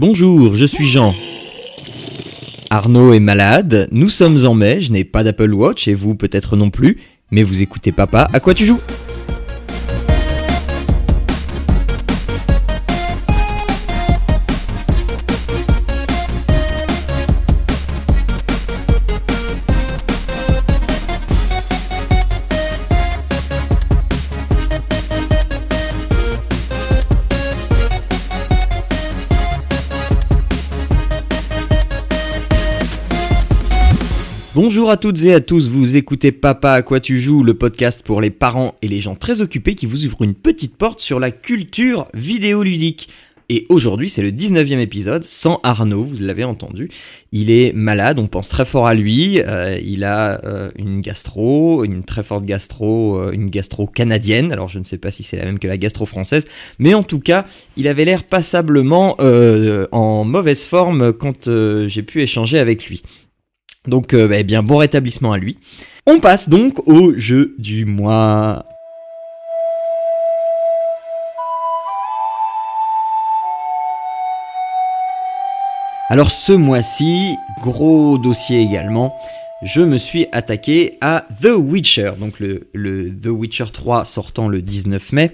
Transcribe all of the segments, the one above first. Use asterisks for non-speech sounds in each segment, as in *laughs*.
Bonjour, je suis Jean. Arnaud est malade, nous sommes en mai, je n'ai pas d'Apple Watch et vous peut-être non plus, mais vous écoutez papa, à quoi tu joues? Bonjour à toutes et à tous, vous écoutez Papa à quoi tu joues, le podcast pour les parents et les gens très occupés qui vous ouvrent une petite porte sur la culture vidéoludique. Et aujourd'hui, c'est le 19e épisode, sans Arnaud, vous l'avez entendu. Il est malade, on pense très fort à lui. Euh, il a euh, une gastro, une très forte gastro, euh, une gastro canadienne. Alors je ne sais pas si c'est la même que la gastro française, mais en tout cas, il avait l'air passablement en mauvaise forme quand j'ai pu échanger avec lui. Donc, euh, eh bien, bon rétablissement à lui. On passe donc au jeu du mois. Alors ce mois-ci, gros dossier également, je me suis attaqué à The Witcher, donc le, The Witcher 3 sortant le 19 mai,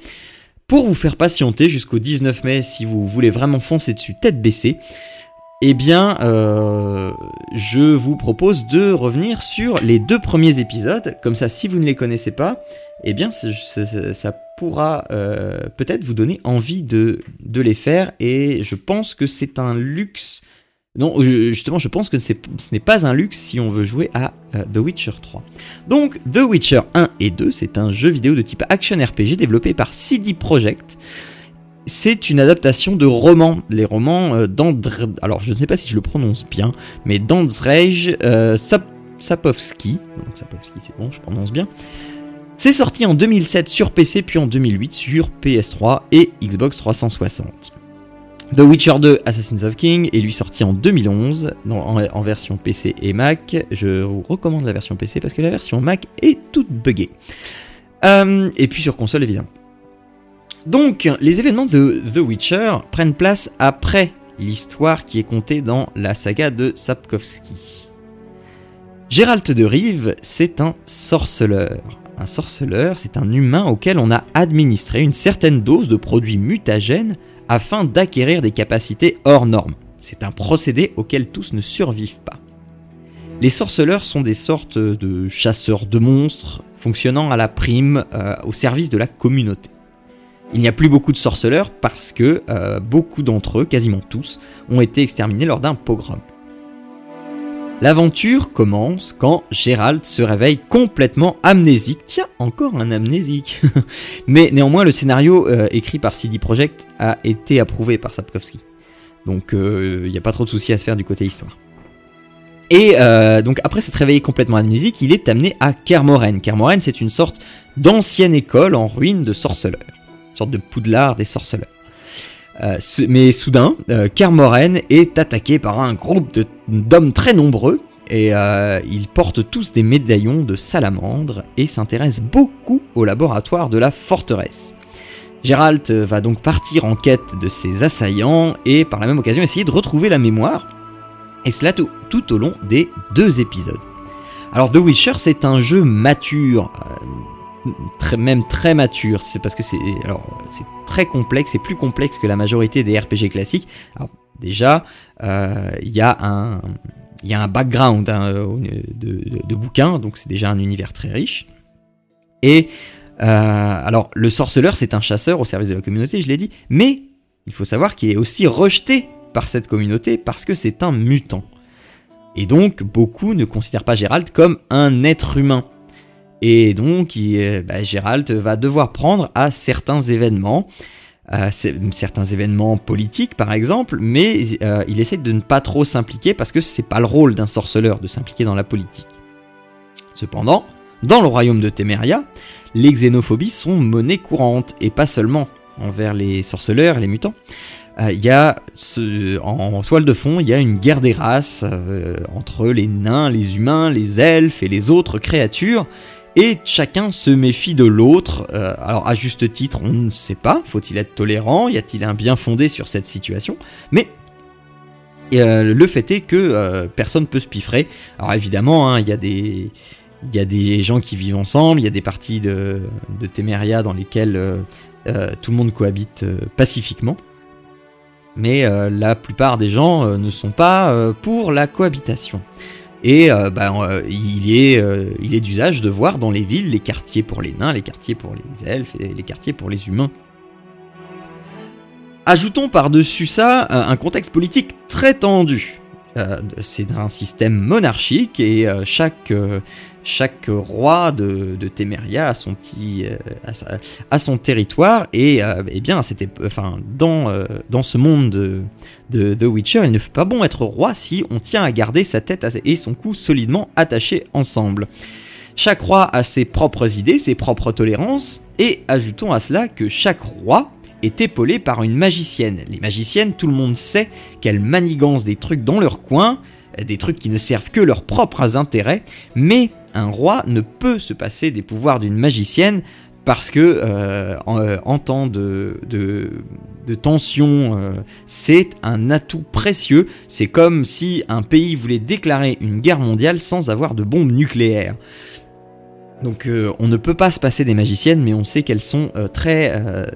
pour vous faire patienter jusqu'au 19 mai si vous voulez vraiment foncer dessus tête baissée eh bien, euh, je vous propose de revenir sur les deux premiers épisodes. Comme ça, si vous ne les connaissez pas, eh bien, ça, pourra euh, peut-être vous donner envie de, les faire. Et je pense que c'est un luxe. Non, justement, je pense que ce n'est pas un luxe si on veut jouer à euh, The Witcher 3. Donc, The Witcher 1 et 2, c'est un jeu vidéo de type action RPG développé par CD Projekt c'est une adaptation de romans. Les romans euh, alors je ne sais pas si je le prononce bien, mais d'Andrzej euh. Sapowski, c'est bon, je prononce bien. C'est sorti en 2007 sur PC, puis en 2008 sur PS3 et Xbox 360. The Witcher 2 Assassins of King est lui sorti en 2011 en, version PC et Mac. Je vous recommande la version PC parce que la version Mac est toute buggée. Euh, et puis sur console évidemment. Donc, les événements de The Witcher prennent place après l'histoire qui est contée dans la saga de Sapkowski. Gérald de Rive, c'est un sorceleur. Un sorceleur, c'est un humain auquel on a administré une certaine dose de produits mutagènes afin d'acquérir des capacités hors normes. C'est un procédé auquel tous ne survivent pas. Les sorceleurs sont des sortes de chasseurs de monstres fonctionnant à la prime euh, au service de la communauté. Il n'y a plus beaucoup de sorceleurs parce que euh, beaucoup d'entre eux, quasiment tous, ont été exterminés lors d'un pogrom. L'aventure commence quand Gérald se réveille complètement amnésique. Tiens, encore un amnésique. *laughs* Mais néanmoins, le scénario euh, écrit par CD Projekt a été approuvé par Sapkowski. Donc euh, il n'y a pas trop de soucis à se faire du côté histoire. Et donc après s'être réveillé complètement amnésique, il est amené à Kermoren. Kermoren, c'est une sorte d'ancienne école en ruine de sorceleurs sorte de poudlard des sorceleurs. Euh, mais soudain, euh, est attaqué par un groupe d'hommes très nombreux et euh, ils portent tous des médaillons de salamandre et s'intéressent beaucoup au laboratoire de la forteresse. Gérald va donc partir en quête de ses assaillants et par la même occasion essayer de retrouver la mémoire, et cela tout, tout au long des deux épisodes. Alors The Witcher c'est un jeu mature, même très mature. C'est parce que c'est très complexe, c'est plus complexe que la majorité des RPG classiques. Alors déjà, euh, il y a un il y a un background hein, de, de, bouquins, donc c'est déjà un univers très riche. Et euh, alors le sorceleur, c'est un chasseur au service de la communauté, je l'ai dit, mais il faut savoir qu'il est aussi rejeté par cette communauté parce que c'est un mutant. Et donc beaucoup ne considèrent pas Gérald comme un être humain. Et donc, bah, Gérald va devoir prendre à certains événements, euh, certains événements politiques par exemple, mais euh, il essaie de ne pas trop s'impliquer parce que c'est pas le rôle d'un sorceleur de s'impliquer dans la politique. Cependant, dans le royaume de Temeria, les xénophobies sont monnaie courante et pas seulement envers les sorceleurs, les mutants. Euh, il y a en, toile de fond, il y a une guerre des races entre les nains, les humains, les elfes et les autres créatures et chacun se méfie de l'autre. Euh, alors à juste titre, on ne sait pas, faut-il être tolérant, y a-t-il un bien fondé sur cette situation? Mais Et le fait est que personne peut se piffrer. Alors évidemment, hein, il y a des il y a des gens qui vivent ensemble, il y a des parties de, de Temeria dans lesquelles tout le monde cohabite pacifiquement. Mais la plupart des gens ne sont pas pour la cohabitation. Et euh, bah, euh, il est, euh, il est d'usage de voir dans les villes les quartiers pour les nains, les quartiers pour les elfes et les quartiers pour les humains. Ajoutons par-dessus ça un contexte politique très tendu. c'est un système monarchique et chaque, chaque roi de, de Téméria a son euh, son territoire et euh, eh bien c'était, enfin dans euh, dans ce monde de, de, The Witcher, il ne fait pas bon être roi si on tient à garder sa tête et son cou solidement attachés ensemble. Chaque roi a ses propres idées, ses propres tolérances et ajoutons à cela que chaque roi est épaulé par une magicienne. Les magiciennes, tout le monde sait qu'elles manigancent des trucs dans leur coin, des trucs qui ne servent que leurs propres intérêts, mais un roi ne peut se passer des pouvoirs d'une magicienne parce que euh, euh, en, temps de, tension, euh, c'est un atout précieux. C'est comme si un pays voulait déclarer une guerre mondiale sans avoir de bombes nucléaires. Donc on ne peut pas se passer des magiciennes, mais on sait qu'elles sont très,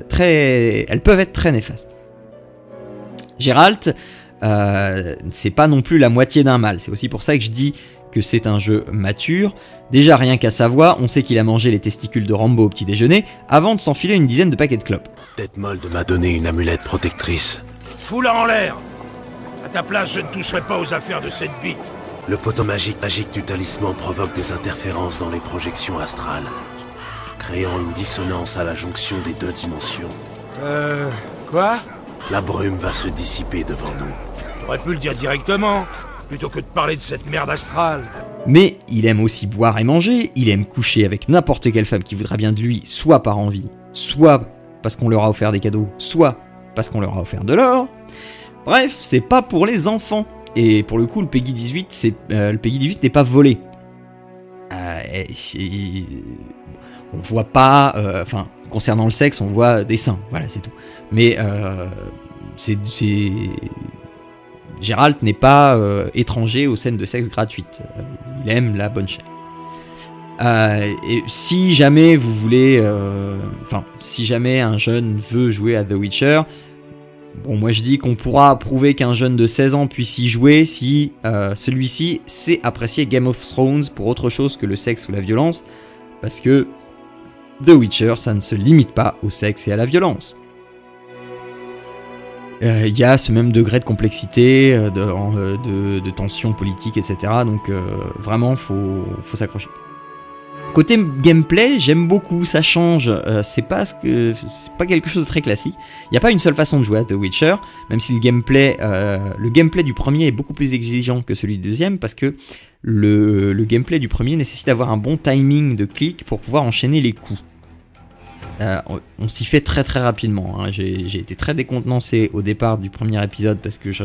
très, elles peuvent être très néfastes. Gérald, c'est pas non plus la moitié d'un mal. C'est aussi pour ça que je dis que c'est un jeu mature. Déjà rien qu'à sa voix, on sait qu'il a mangé les testicules de Rambo au petit déjeuner avant de s'enfiler une dizaine de paquets de clopes. Detmold m'a donné une amulette protectrice. Fous-la en l'air À ta place, je ne toucherai pas aux affaires de cette bite. Le poteau magique magique du talisman provoque des interférences dans les projections astrales, créant une dissonance à la jonction des deux dimensions. Euh... Quoi? La brume va se dissiper devant nous. T'aurais pu le dire directement plutôt que de parler de cette merde astrale. Mais il aime aussi boire et manger, il aime coucher avec n'importe quelle femme qui voudra bien de lui, soit par envie, soit parce qu'on leur a offert des cadeaux, soit parce qu'on leur a offert de l'or. Bref, c'est pas pour les enfants. Et pour le coup, le Peggy 18, c'est euh, le Peggy 18 n'est pas volé. Euh, on voit pas, euh, enfin, concernant le sexe, on voit des seins, voilà, c'est tout. Mais c'est Gérald n'est pas euh, étranger aux scènes de sexe gratuites. Euh, il aime la bonne chair. Euh, et si jamais vous voulez, enfin, si jamais un jeune veut jouer à The Witcher, bon, moi je dis qu'on pourra prouver qu'un jeune de 16 ans puisse y jouer si celui-ci sait apprécier Game of Thrones pour autre chose que le sexe ou la violence, parce que The Witcher, ça ne se limite pas au sexe et à la violence. Euh, il y a ce même degré de complexité, euh, euh, de, de, tension politique, etc. Donc vraiment, faut, faut s'accrocher. Côté gameplay, j'aime beaucoup, ça change. c'est pas ce que, c'est pas quelque chose de très classique. Il n'y a pas une seule façon de jouer à The Witcher, même si le gameplay, le gameplay du premier est beaucoup plus exigeant que celui du deuxième, parce que le, le gameplay du premier nécessite d'avoir un bon timing de clic pour pouvoir enchaîner les coups. Euh, on, s'y fait très très rapidement. Hein. J'ai été très décontenancé au départ du premier épisode parce que je,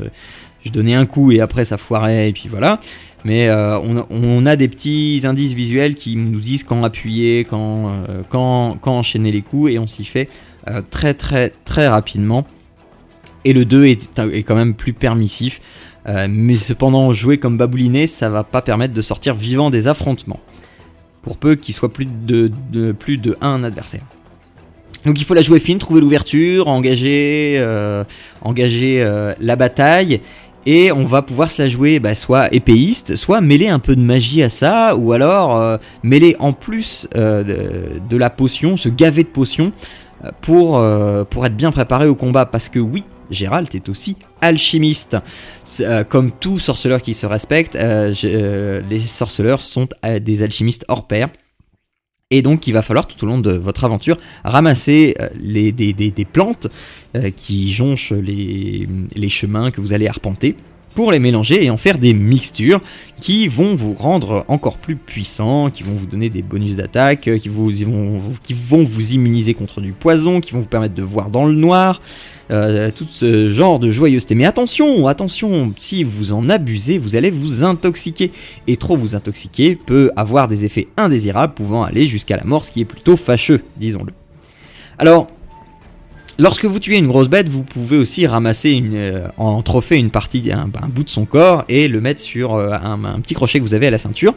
donnais un coup et après ça foirait et puis voilà. Mais euh, on, a des petits indices visuels qui nous disent quand appuyer, quand, euh, enchaîner les coups et on s'y fait très très très rapidement. Et le 2 est, quand même plus permissif. mais cependant, jouer comme babouliné, ça va pas permettre de sortir vivant des affrontements. Pour peu qu'il soit plus de, plus de un adversaire. Donc il faut la jouer fine, trouver l'ouverture, engager, euh, engager euh, la bataille. Et on va pouvoir se la jouer bah, soit épéiste, soit mêler un peu de magie à ça, ou alors euh, mêler en plus de, la potion, se gaver de potions, pour, pour être bien préparé au combat. Parce que oui, Gérald est aussi alchimiste. comme tout sorceleur qui se respecte, les sorceleurs sont des alchimistes hors pair. Et donc il va falloir tout au long de votre aventure ramasser euh, des, plantes euh, qui jonchent les, chemins que vous allez arpenter pour les mélanger et en faire des mixtures qui vont vous rendre encore plus puissant, qui vont vous donner des bonus d'attaque, vous, qui vont vous immuniser contre du poison, qui vont vous permettre de voir dans le noir, euh, tout ce genre de joyeuseté. Mais attention, attention, si vous en abusez, vous allez vous intoxiquer. Et trop vous intoxiquer peut avoir des effets indésirables pouvant aller jusqu'à la mort, ce qui est plutôt fâcheux, disons-le. Alors, Lorsque vous tuez une grosse bête, vous pouvez aussi ramasser une, euh, en trophée une partie, un, bout de son corps et le mettre sur euh, un petit crochet que vous avez à la ceinture,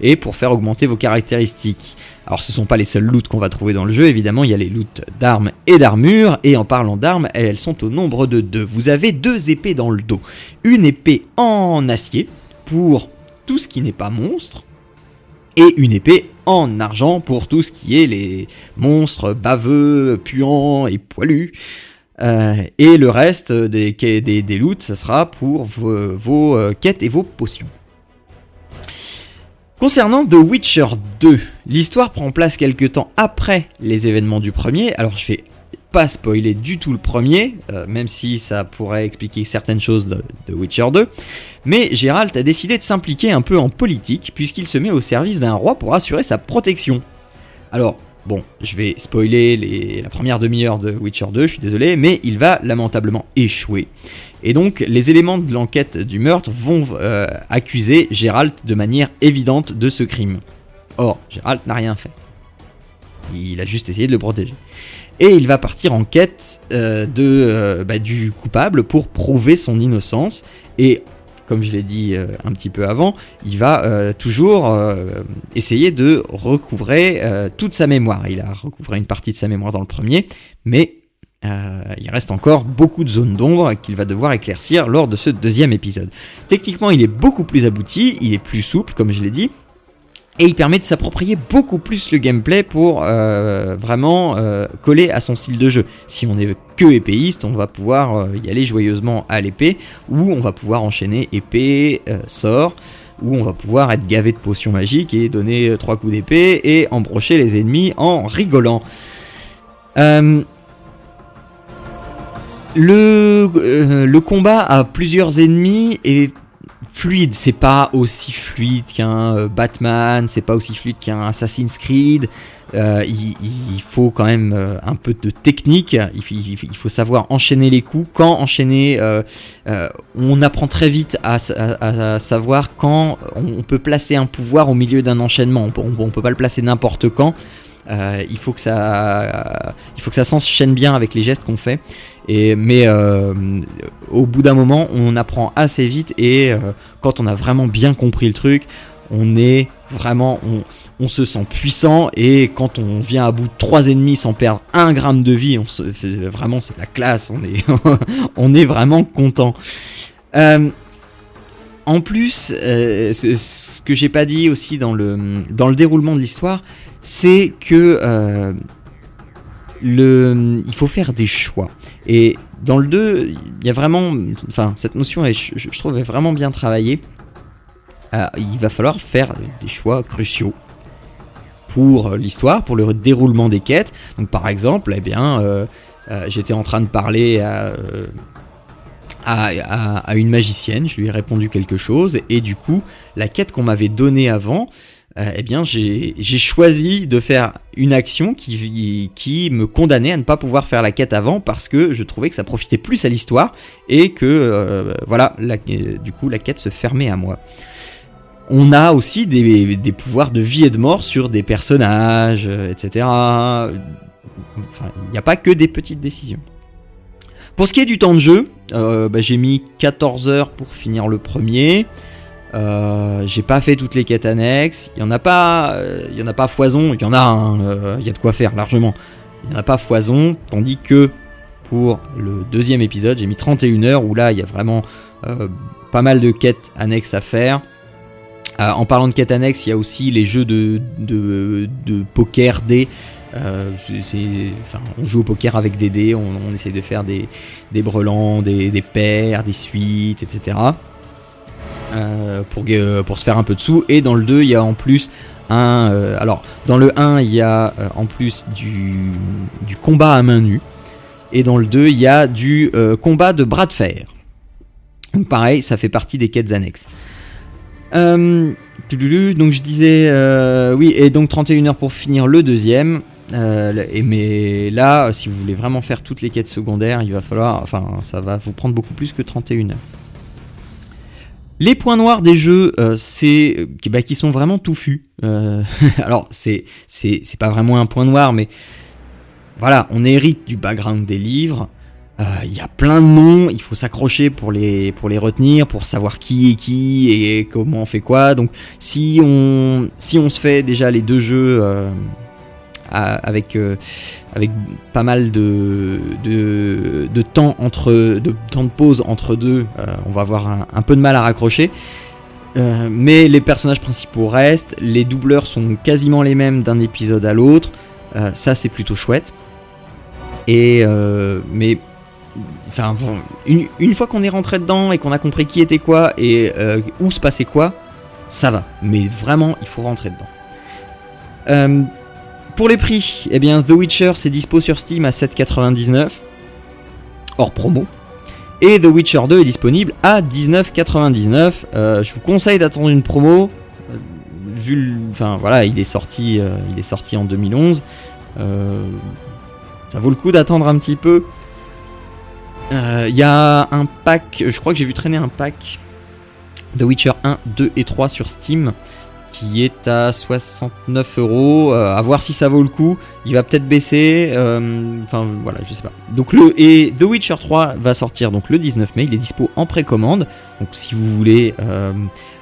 et pour faire augmenter vos caractéristiques. Alors ce sont pas les seuls loots qu'on va trouver dans le jeu, évidemment il y a les loots d'armes et d'armure, et en parlant d'armes, elles sont au nombre de deux. Vous avez deux épées dans le dos. Une épée en acier, pour tout ce qui n'est pas monstre, et une épée en argent pour tout ce qui est les monstres baveux, puants et poilus. Euh, et le reste des, des, des loots, ça sera pour vos, vos euh, quêtes et vos potions. Concernant The Witcher 2, l'histoire prend place quelques temps après les événements du premier. Alors je vais pas spoiler du tout le premier, euh, même si ça pourrait expliquer certaines choses de The Witcher 2. Mais Gérald a décidé de s'impliquer un peu en politique puisqu'il se met au service d'un roi pour assurer sa protection. Alors, bon, je vais spoiler la première demi-heure de Witcher 2, je suis désolé, mais il va lamentablement échouer. Et donc, les éléments de l'enquête du meurtre vont euh, accuser Gérald de manière évidente de ce crime. Or, Gérald n'a rien fait. Il a juste essayé de le protéger. Et il va partir en quête euh, euh, bah, du coupable pour prouver son innocence. Et comme je l'ai dit euh, un petit peu avant, il va euh, toujours euh, essayer de recouvrer toute sa mémoire. Il a recouvré une partie de sa mémoire dans le premier, mais il reste encore beaucoup de zones d'ombre qu'il va devoir éclaircir lors de ce deuxième épisode. Techniquement, il est beaucoup plus abouti, il est plus souple, comme je l'ai dit, et il permet de s'approprier beaucoup plus le gameplay pour euh, vraiment euh, coller à son style de jeu. Si on est que épéiste, on va pouvoir euh, y aller joyeusement à l'épée, ou on va pouvoir enchaîner épée, sort, ou on va pouvoir être gavé de potions magiques et donner trois coups d'épée et embrocher les ennemis en rigolant. Le, le combat à plusieurs ennemis est fluide, c'est pas aussi fluide qu'un euh, Batman, c'est pas aussi fluide qu'un Assassin's Creed. Euh, il, faut quand même euh, un peu de technique, il, faut- savoir enchaîner les coups, quand enchaîner. on apprend très vite à, sa- à- à savoir quand on, peut placer un pouvoir au milieu d'un enchaînement. On on, on peut pas le placer n'importe quand. Il faut que ça, il faut que ça s'enchaîne bien avec les gestes qu'on fait. Et mais euh, au bout d'un moment, on apprend assez vite et euh, quand on a vraiment bien compris le truc, on est vraiment, on, se sent puissant et quand on vient à bout de trois ennemis sans perdre un gramme de vie, on se, vraiment c'est la classe, on est, *laughs* on est vraiment content. Euh, en plus, ce, que j'ai pas dit aussi dans le, dans le déroulement de l'histoire, c'est que il faut faire des choix. Et dans le 2, il y a vraiment, enfin, cette notion, est, je, trouve, est vraiment bien travaillée. Euh, il va falloir faire des choix cruciaux pour l'histoire, pour le déroulement des quêtes. Par exemple, eh bien, euh, euh, j'étais en train de parler à- à une magicienne, je lui ai répondu quelque chose, et du coup, la quête qu'on m'avait donnée avant, euh, eh bien, j'ai choisi de faire une action qui, me condamnait à ne pas pouvoir faire la quête avant parce que je trouvais que ça profitait plus à l'histoire et que, euh, voilà, du coup, la quête se fermait à moi. On a aussi des, pouvoirs de vie et de mort sur des personnages, euh, etc. Il n'y a pas que des petites décisions. Pour ce qui est du temps de jeu, bah, j'ai mis 14 heures pour finir le premier. Euh, j'ai pas fait toutes les quêtes annexes. Il y en a pas, euh, il y en a pas foison. Il y en a, hein, euh, il y a de quoi faire largement. Il y en a pas foison, tandis que pour le deuxième épisode, j'ai mis 31 heures où là, il y a vraiment pas mal de quêtes annexes à faire. En parlant de quêtes annexes, il y a aussi les jeux de, de, de poker dés. On joue au poker avec des dés, on, on essaie de faire des, des brelans, des, des paires, des suites, etc. Euh, pour, ga- pour se faire un peu de sous. Et dans le 2, il y a en plus un. euh, alors, dans le 1, il y a euh, en plus du, du combat à main nue. Et dans le 2, il y a du euh, combat de bras de fer. Donc, pareil, ça fait partie des quêtes annexes. Euh, donc je disais, euh, oui, et donc 31 heures pour finir le deuxième. Euh, et mais là, si vous voulez vraiment faire toutes les quêtes secondaires, il va falloir, enfin, ça va vous prendre beaucoup plus que 31 heures. Les points noirs des jeux, euh, c'est euh, bah, qui sont vraiment touffus. Euh, *laughs* alors c'est c'est c'est pas vraiment un point noir, mais voilà, on hérite du background des livres. Euh, Il y a plein de noms, il faut s'accrocher pour les pour les retenir, pour savoir qui est qui et comment on fait quoi. Donc si on si on se fait déjà les deux jeux euh, avec euh, avec pas mal de, de temps entre de temps de pause entre deux, euh, on va avoir un, peu de mal à raccrocher. Euh, mais les personnages principaux restent, les doubleurs sont quasiment les mêmes d'un épisode à l'autre. Ça c'est plutôt chouette. Et mais enfin une, une fois qu'on est rentré dedans et qu'on a compris qui était quoi et où se passait quoi, ça va. Mais vraiment, il faut rentrer dedans. Pour les prix, eh bien The Witcher c'est dispo sur Steam à 7,99 hors promo. Et The Witcher 2 est disponible à 19,99. Euh, je vous conseille d'attendre une promo. euh, vu, le- enfin voilà, il est sorti, euh, il est sorti en 2011. Euh, ça vaut le coup d'attendre un petit peu. Il y a un pack, je crois que j'ai vu traîner un pack The Witcher 1, 2 et 3 sur Steam qui est à 69 euros. Euh, À voir si ça vaut le coup. Il va peut-être baisser. euh, Enfin voilà, je sais pas. Donc le et The Witcher 3 va sortir donc le 19 mai. Il est dispo en précommande. Donc si vous voulez euh,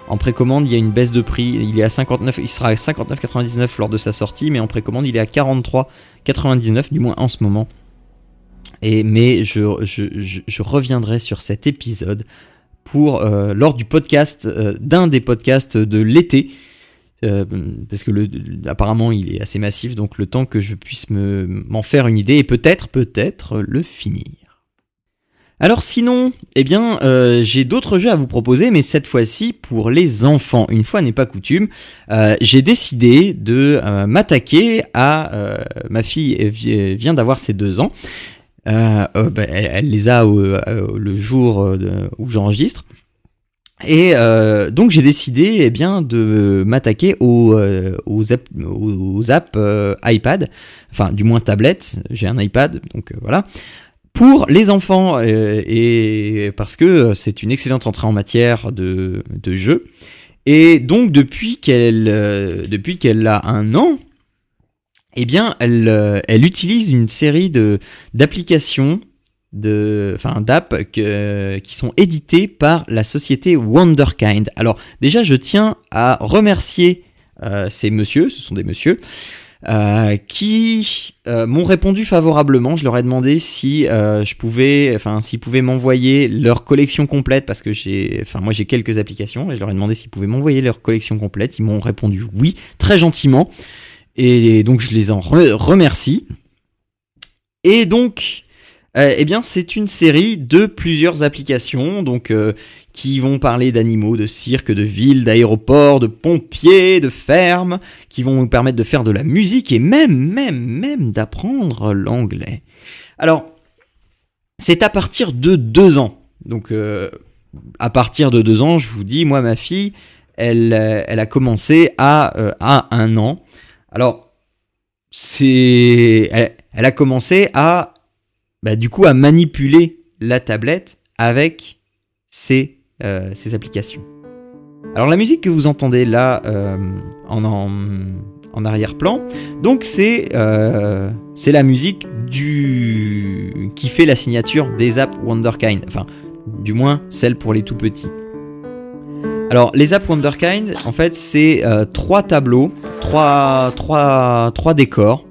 en précommande, il y a une baisse de prix. Il est à 59, il sera à 59,99 lors de sa sortie, mais en précommande, il est à 43,99 du moins en ce moment. Et mais je, je, je, je reviendrai sur cet épisode pour euh, lors du podcast euh, d'un des podcasts de l'été. Euh, parce que le, apparemment il est assez massif, donc le temps que je puisse me m'en faire une idée et peut-être, peut-être le finir. Alors sinon, eh bien, euh, j'ai d'autres jeux à vous proposer, mais cette fois-ci pour les enfants. Une fois n'est pas coutume, euh, j'ai décidé de m'attaquer à ma fille vi- vient d'avoir ses deux ans. Euh, bah, elle, les a au- le jour où j'enregistre. Et euh, donc j'ai décidé eh bien de m'attaquer aux, euh, aux, aux, apps euh, iPad, enfin du moins tablette. J'ai un iPad, donc euh, voilà pour les enfants euh, et parce que c'est une excellente entrée en matière de, de jeu. Et donc depuis qu'elle depuis qu'elle a un an, eh bien elle elle utilise une série de d'applications de enfin d'apps que- qui sont éditées par la société Wonderkind. Alors déjà je tiens à remercier euh, ces messieurs, ce sont des messieurs euh, qui euh, m'ont répondu favorablement. Je leur ai demandé si euh, je pouvais, enfin, s'ils pouvaient m'envoyer leur collection complète parce que j'ai, enfin, moi j'ai quelques applications et je leur ai demandé s'ils pouvaient m'envoyer leur collection complète. Ils m'ont répondu oui, très gentiment. Et donc je les en re- remercie. Et donc, euh, eh bien, c'est une série de plusieurs applications, donc euh, qui vont parler d'animaux, de cirque, de villes, d'aéroports, de pompiers, de fermes, qui vont nous permettre de faire de la musique et même, même, même d'apprendre l'anglais. Alors, c'est à partir de deux ans. Donc, euh, à partir de deux ans, je vous dis, moi, ma fille, elle, euh, elle a commencé à, un an. Alors, c'est, elle a commencé à, bah, du coup, à manipuler la tablette avec ses, euh, applications. Alors la musique que vous entendez là euh, en, en, en arrière-plan, donc c'est euh, c'est la musique du qui fait la signature des apps Wonderkind, enfin du moins celle pour les tout petits. Alors les apps Wonderkind, en fait c'est trois tableaux, trois, trois, trois décors,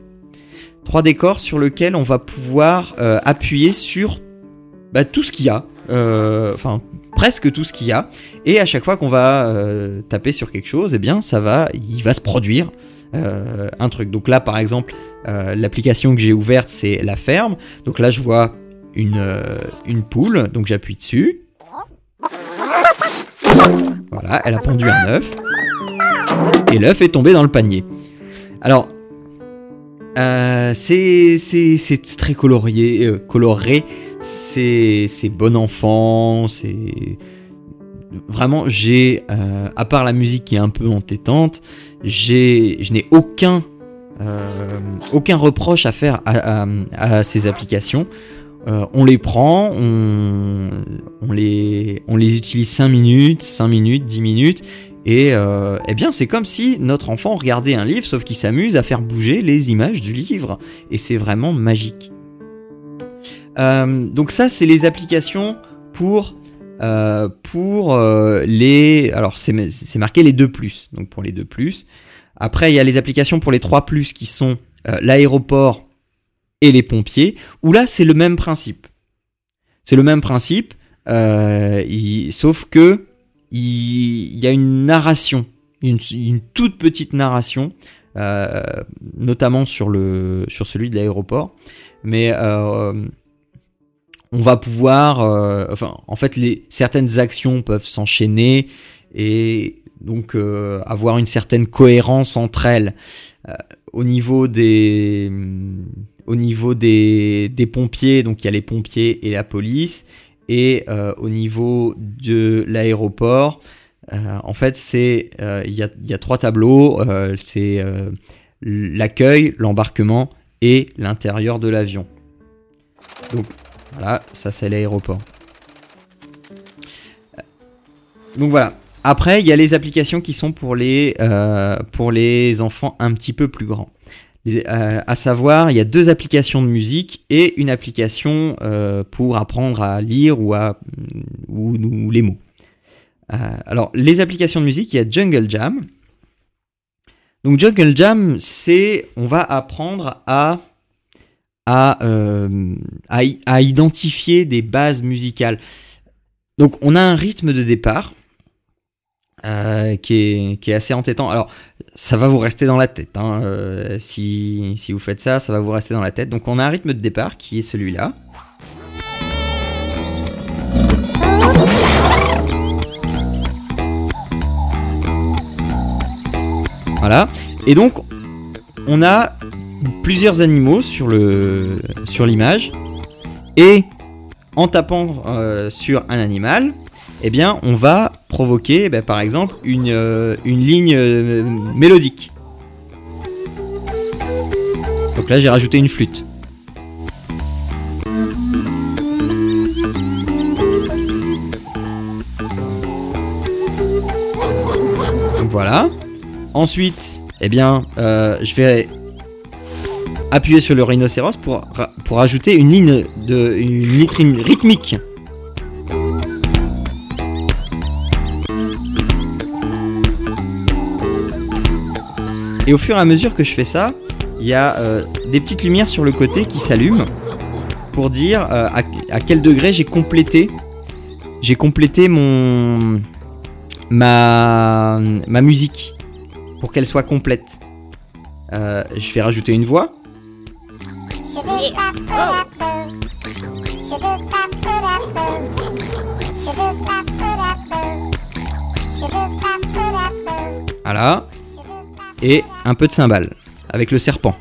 trois décors sur lesquels on va pouvoir euh, appuyer sur bah, tout ce qu'il y a, euh, enfin presque tout ce qu'il y a, et à chaque fois qu'on va euh, taper sur quelque chose, eh bien ça va, il va se produire un truc. Donc là par exemple, l'application que j'ai ouverte c'est la ferme. Donc là je vois une, une poule, donc j'appuie dessus. Voilà, elle a pondu un œuf. Et l'œuf est tombé dans le panier. Alors, euh, c'est très colorié, euh, coloré. C'est bon enfant. C'est vraiment j'ai euh, à part la musique qui est un peu entêtante, je n'ai aucun euh, aucun reproche à faire à, à, à ces applications. Euh, on les prend, on, on, les, on les utilise 5 minutes, 5 minutes, 10 minutes, Et eh bien, c'est comme si notre enfant regardait un livre, sauf qu'il s'amuse à faire bouger les images du livre. Et c'est vraiment magique. donc ça, c'est les applications pour pour les. Alors c'est marqué les 2 plus. Donc pour les 2 plus. Après, il y a les applications pour les 3 plus qui sont l'aéroport et les pompiers, où là c'est le même principe. C'est le même principe, euh, sauf que il, y a une narration, une, toute petite narration, euh, notamment sur le sur celui de l'aéroport, mais euh, on va pouvoir, enfin, en fait, les certaines actions peuvent s'enchaîner et donc avoir une certaine cohérence entre elles. Au niveau des au niveau des, des, pompiers, donc il y a les pompiers et la police, et euh, au niveau de l'aéroport, euh, en fait c'est euh, il y, a, trois tableaux, c'est l'accueil, l'embarquement et l'intérieur de l'avion. Donc voilà, ça c'est l'aéroport. Donc voilà. Après, il y a les applications qui sont pour les, pour les enfants un petit peu plus grands. Euh, à savoir, il y a deux applications de musique et une application euh, pour apprendre à lire ou, à, ou, les mots. Euh, alors, les applications de musique, il y a Jungle Jam. Donc, Jungle Jam, c'est on va apprendre à à, à, à, identifier des bases musicales. Donc, on a un rythme de départ euh, qui, est, assez entêtant. Alors, ça va vous rester dans la tête. Hein. Euh, si, vous faites ça, ça va vous rester dans la tête. Donc, on a un rythme de départ qui est celui-là. Voilà. Et donc, on a plusieurs animaux sur l'image et en tapant euh, sur un animal, eh bien, on va provoquer, eh ben, par exemple, une, euh, ligne euh, mélodique. Donc là, j'ai rajouté une flûte. Donc voilà. Ensuite, eh bien, euh, je vais appuyer sur le rhinocéros pour, pour ajouter une ligne de une ligne rythmique. Et au fur et à mesure que je fais ça, il y a euh, des petites lumières sur le côté qui s'allument pour dire euh, à, quel degré j'ai complété j'ai complété mon ma ma musique pour qu'elle soit complète. Euh, je vais rajouter une voix. Voilà et un peu de cymbale avec le serpent.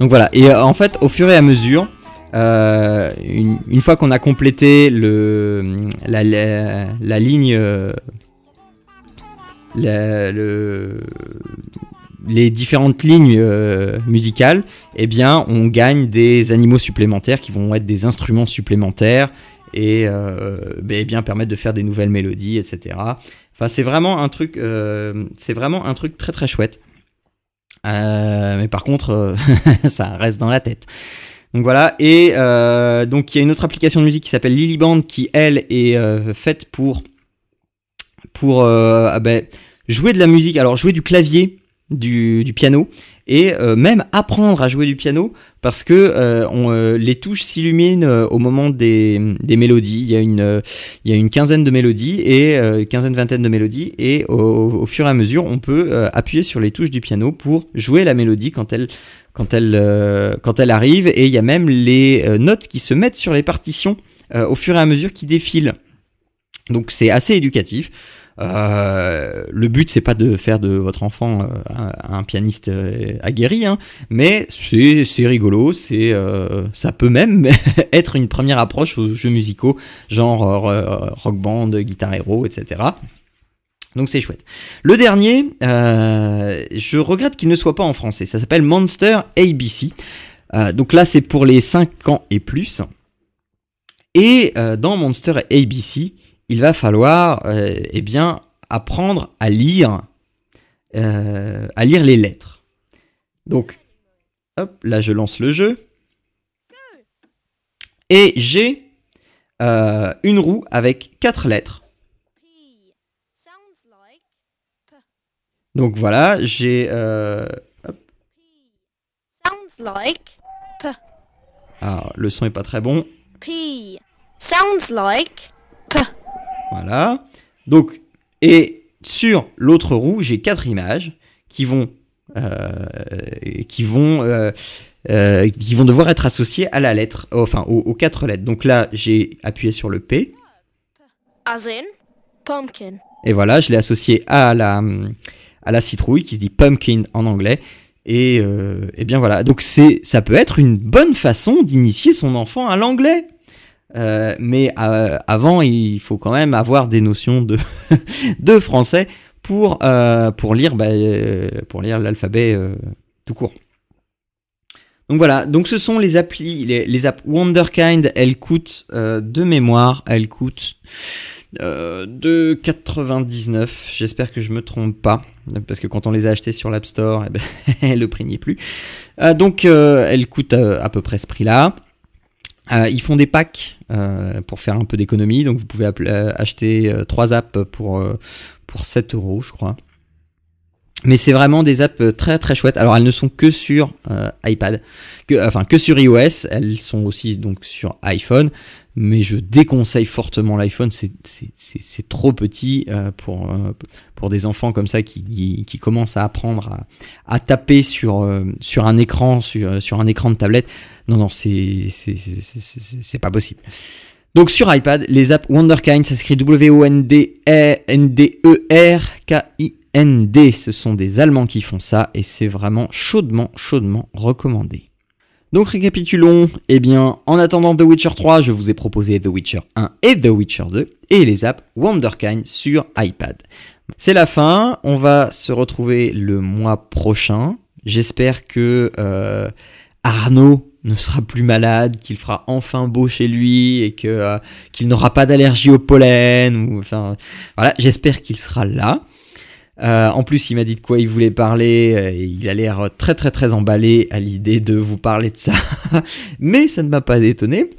Donc voilà, et euh, en fait, au fur et à mesure, euh, une, fois qu'on a complété le, la, la, ligne, euh, le, les différentes lignes euh, musicales, eh bien, on gagne des animaux supplémentaires qui vont être des instruments supplémentaires et euh, ben, eh bien permettre de faire des nouvelles mélodies, etc. Enfin, c'est vraiment un truc, euh, c'est vraiment un truc très très chouette. mais par contre, *laughs* ça reste dans la tête. Donc voilà, et donc il y a une autre application de musique qui s'appelle Lilyband qui elle est faite pour pour ah ben, jouer de la musique. Alors jouer du clavier du, piano et euh, même apprendre à jouer du piano parce que euh, euh, les touches s'illuminent au moment des, des, mélodies. Il y a une il y a une quinzaine de mélodies et une quinzaine vingtaine de mélodies et au, fur et à mesure on peut appuyer sur les touches du piano pour jouer la mélodie quand elle quand elle quand elle arrive et il y a même les notes qui se mettent sur les partitions au fur et à mesure qui défilent. Donc c'est assez éducatif. Euh, le but c'est pas de faire de votre enfant euh, un, pianiste euh, aguerri, hein, mais c'est rigolo, c'est ça peut même *laughs* être une première approche aux jeux musicaux, genre rock band, guitare hero, etc. Donc c'est chouette. Le dernier, je regrette qu'il ne soit pas en français. Ça s'appelle Monster ABC. Donc là, c'est pour les 5 ans et plus. Et dans Monster ABC, il va falloir, eh bien, apprendre à lire, à lire les lettres. Donc, là, je lance le jeu. Et j'ai une roue avec 4 lettres. Donc voilà, j'ai. Euh, like. P. Ah, le son est pas très bon. P. Sounds like. Voilà. Donc, et sur l'autre roue, j'ai quatre images qui vont. Euh, qui vont. Euh, euh, qui vont devoir être associées à la lettre, enfin aux, aux quatre lettres. Donc là, j'ai appuyé sur le P. As in pumpkin. Et voilà, je l'ai associé à la, à la citrouille qui se dit pumpkin en anglais. Et, euh, et bien voilà, donc c'est ça peut être une bonne façon d'initier son enfant à l'anglais. Euh, mais euh, avant, il faut quand même avoir des notions de, *laughs* de français pour, euh, pour lire, bah, euh, pour lire l'alphabet tout court. Donc voilà, donc ce sont les applis, les, apps Wonderkind, elles coûtent de mémoire, elles coûtent euh, de 99. J'espère que je me trompe pas, parce que quand on les a achetés sur l'App Store, eh ben, *laughs* le prix n'y est plus. Euh, donc, euh, elles coûtent à peu près ce prix-là. Ils font des packs pour faire un peu d'économie, donc vous pouvez acheter trois apps pour pour 7 euros, je crois. Mais c'est vraiment des apps très très chouettes. Alors elles ne sont que sur iPad, que, enfin que sur iOS. Elles sont aussi donc sur iPhone mais je déconseille fortement l'iPhone. C'est trop petit euh, pour euh, pour des enfants comme ça qui, qui, commencent à apprendre à, à taper sur euh, sur un écran sur sur un écran de tablette. Non non, c'est c'est pas possible. Donc sur iPad, les apps Wonderkind, ça s'écrit W-O-N-D-E-N-D-E-R-K-I-N-D. Ce sont des Allemands qui font ça et c'est vraiment chaudement, chaudement recommandé. Donc récapitulons, eh bien, en attendant The Witcher 3, je vous ai proposé The Witcher 1 et The Witcher 2, et les apps Wonderkind sur iPad. C'est la fin, on va se retrouver le mois prochain. J'espère que euh, Arnaud ne sera plus malade, qu'il fera enfin beau chez lui et que euh, qu'il n'aura pas d'allergie au pollen. Enfin, voilà, j'espère qu'il sera là. Euh, en plus, il m'a dit de quoi il voulait parler. Euh, il a l'air très très très emballé à l'idée de vous parler de ça. *laughs* Mais ça ne m'a pas étonné.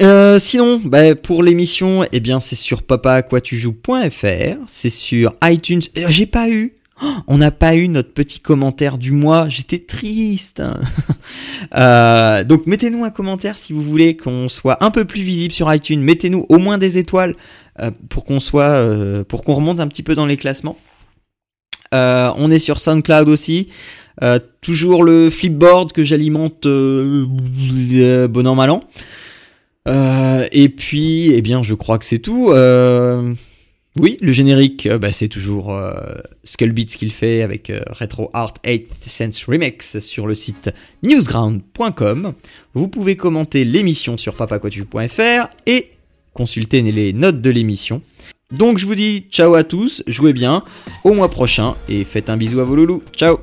Euh, sinon, bah, pour l'émission, eh bien, c'est sur papaquatujoues.fr, c'est sur iTunes. J'ai pas eu, oh, on n'a pas eu notre petit commentaire du mois. J'étais triste. *laughs* donc, mettez-nous un commentaire si vous voulez qu'on soit un peu plus visible sur iTunes. Mettez-nous au moins des étoiles. Euh, pour qu'on soit, euh, pour qu'on remonte un petit peu dans les classements. Euh, on est sur SoundCloud aussi. toujours le flipboard que j'alimente bon an mal an. et puis, eh bien, je crois que c'est tout. oui, le générique, bah, c'est toujours Skullbeats qu'il fait avec Retro Art 8 Sense Remix sur le site newsground.com. Vous pouvez commenter l'émission sur papaquatu.fr et consultez les notes de l'émission. Donc je vous dis ciao à tous, jouez bien, au mois prochain et faites un bisou à vos loulous. Ciao